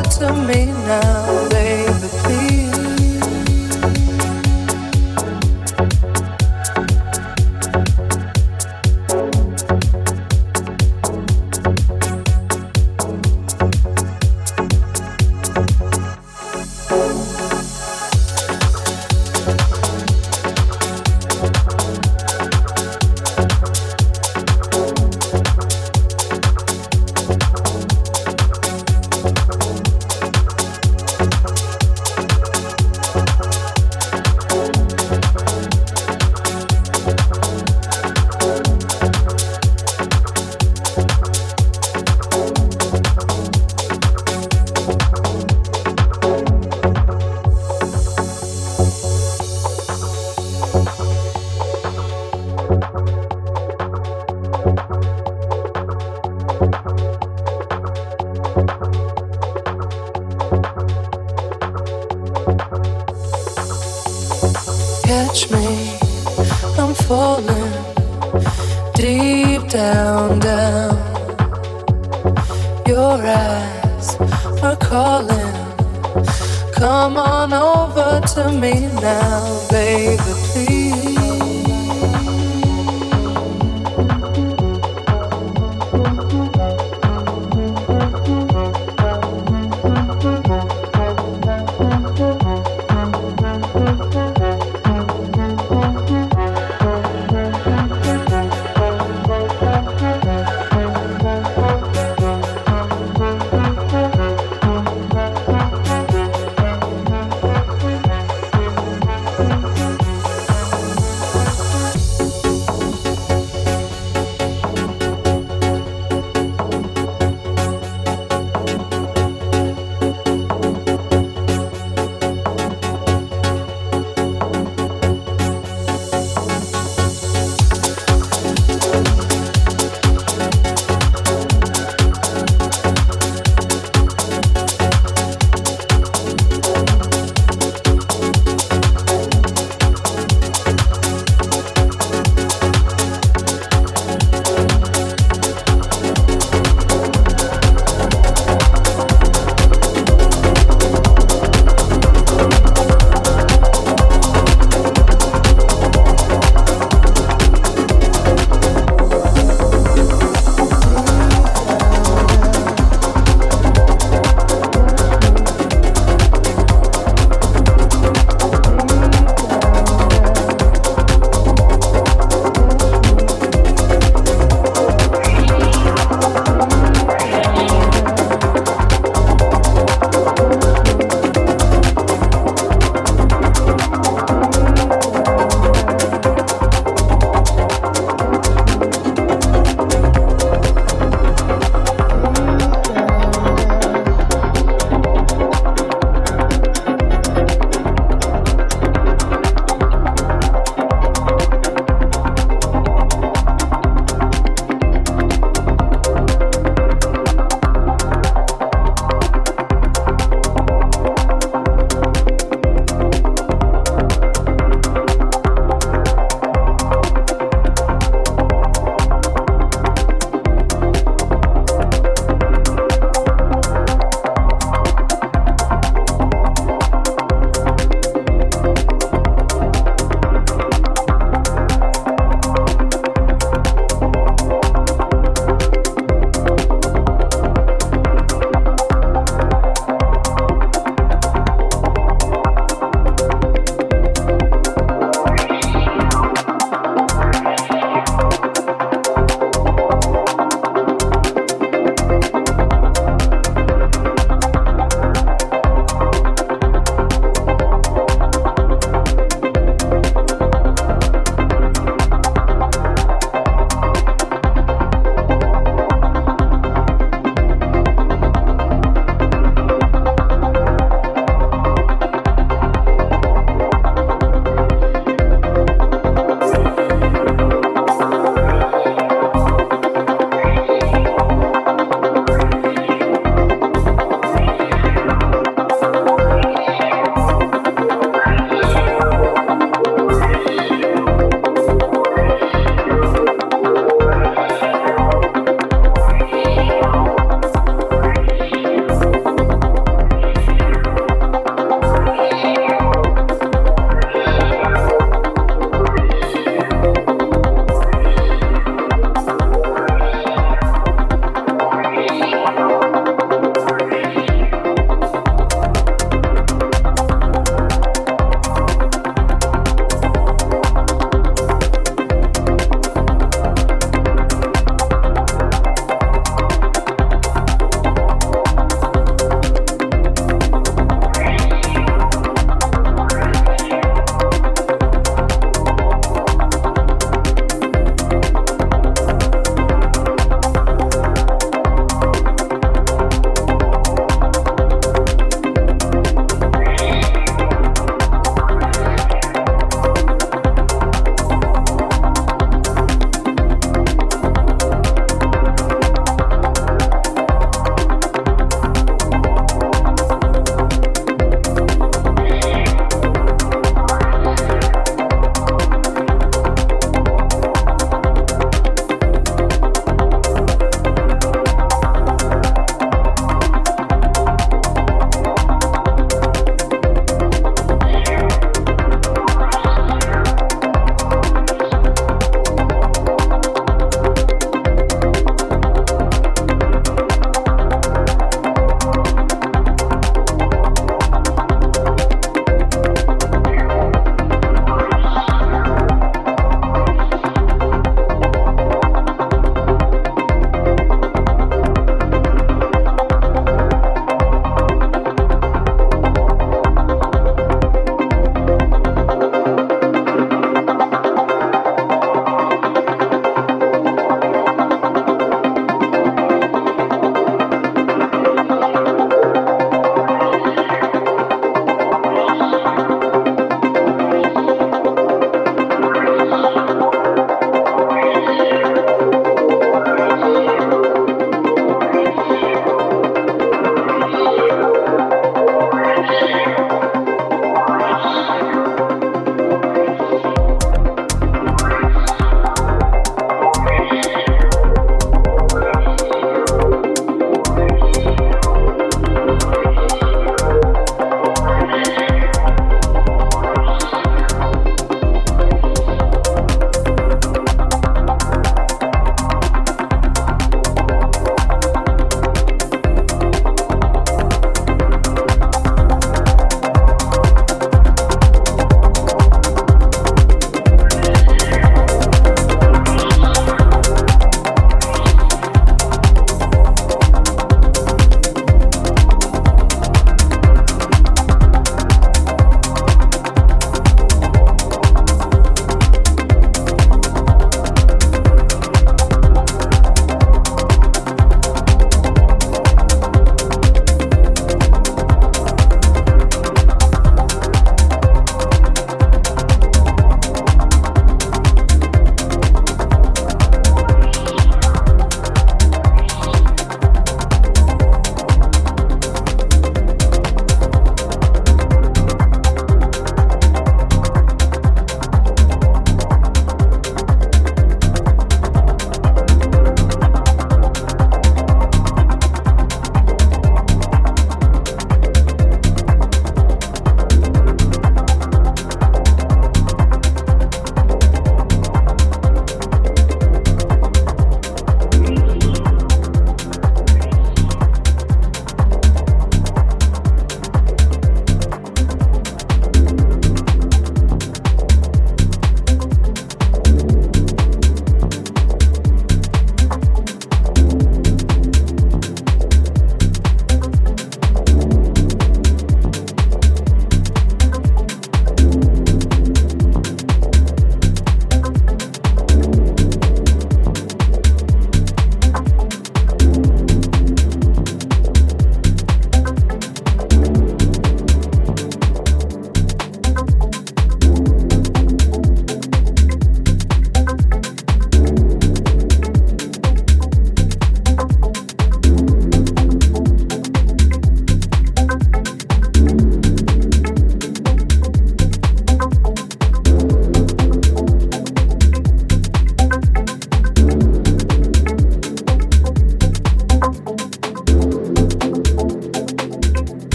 to me now,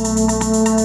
Música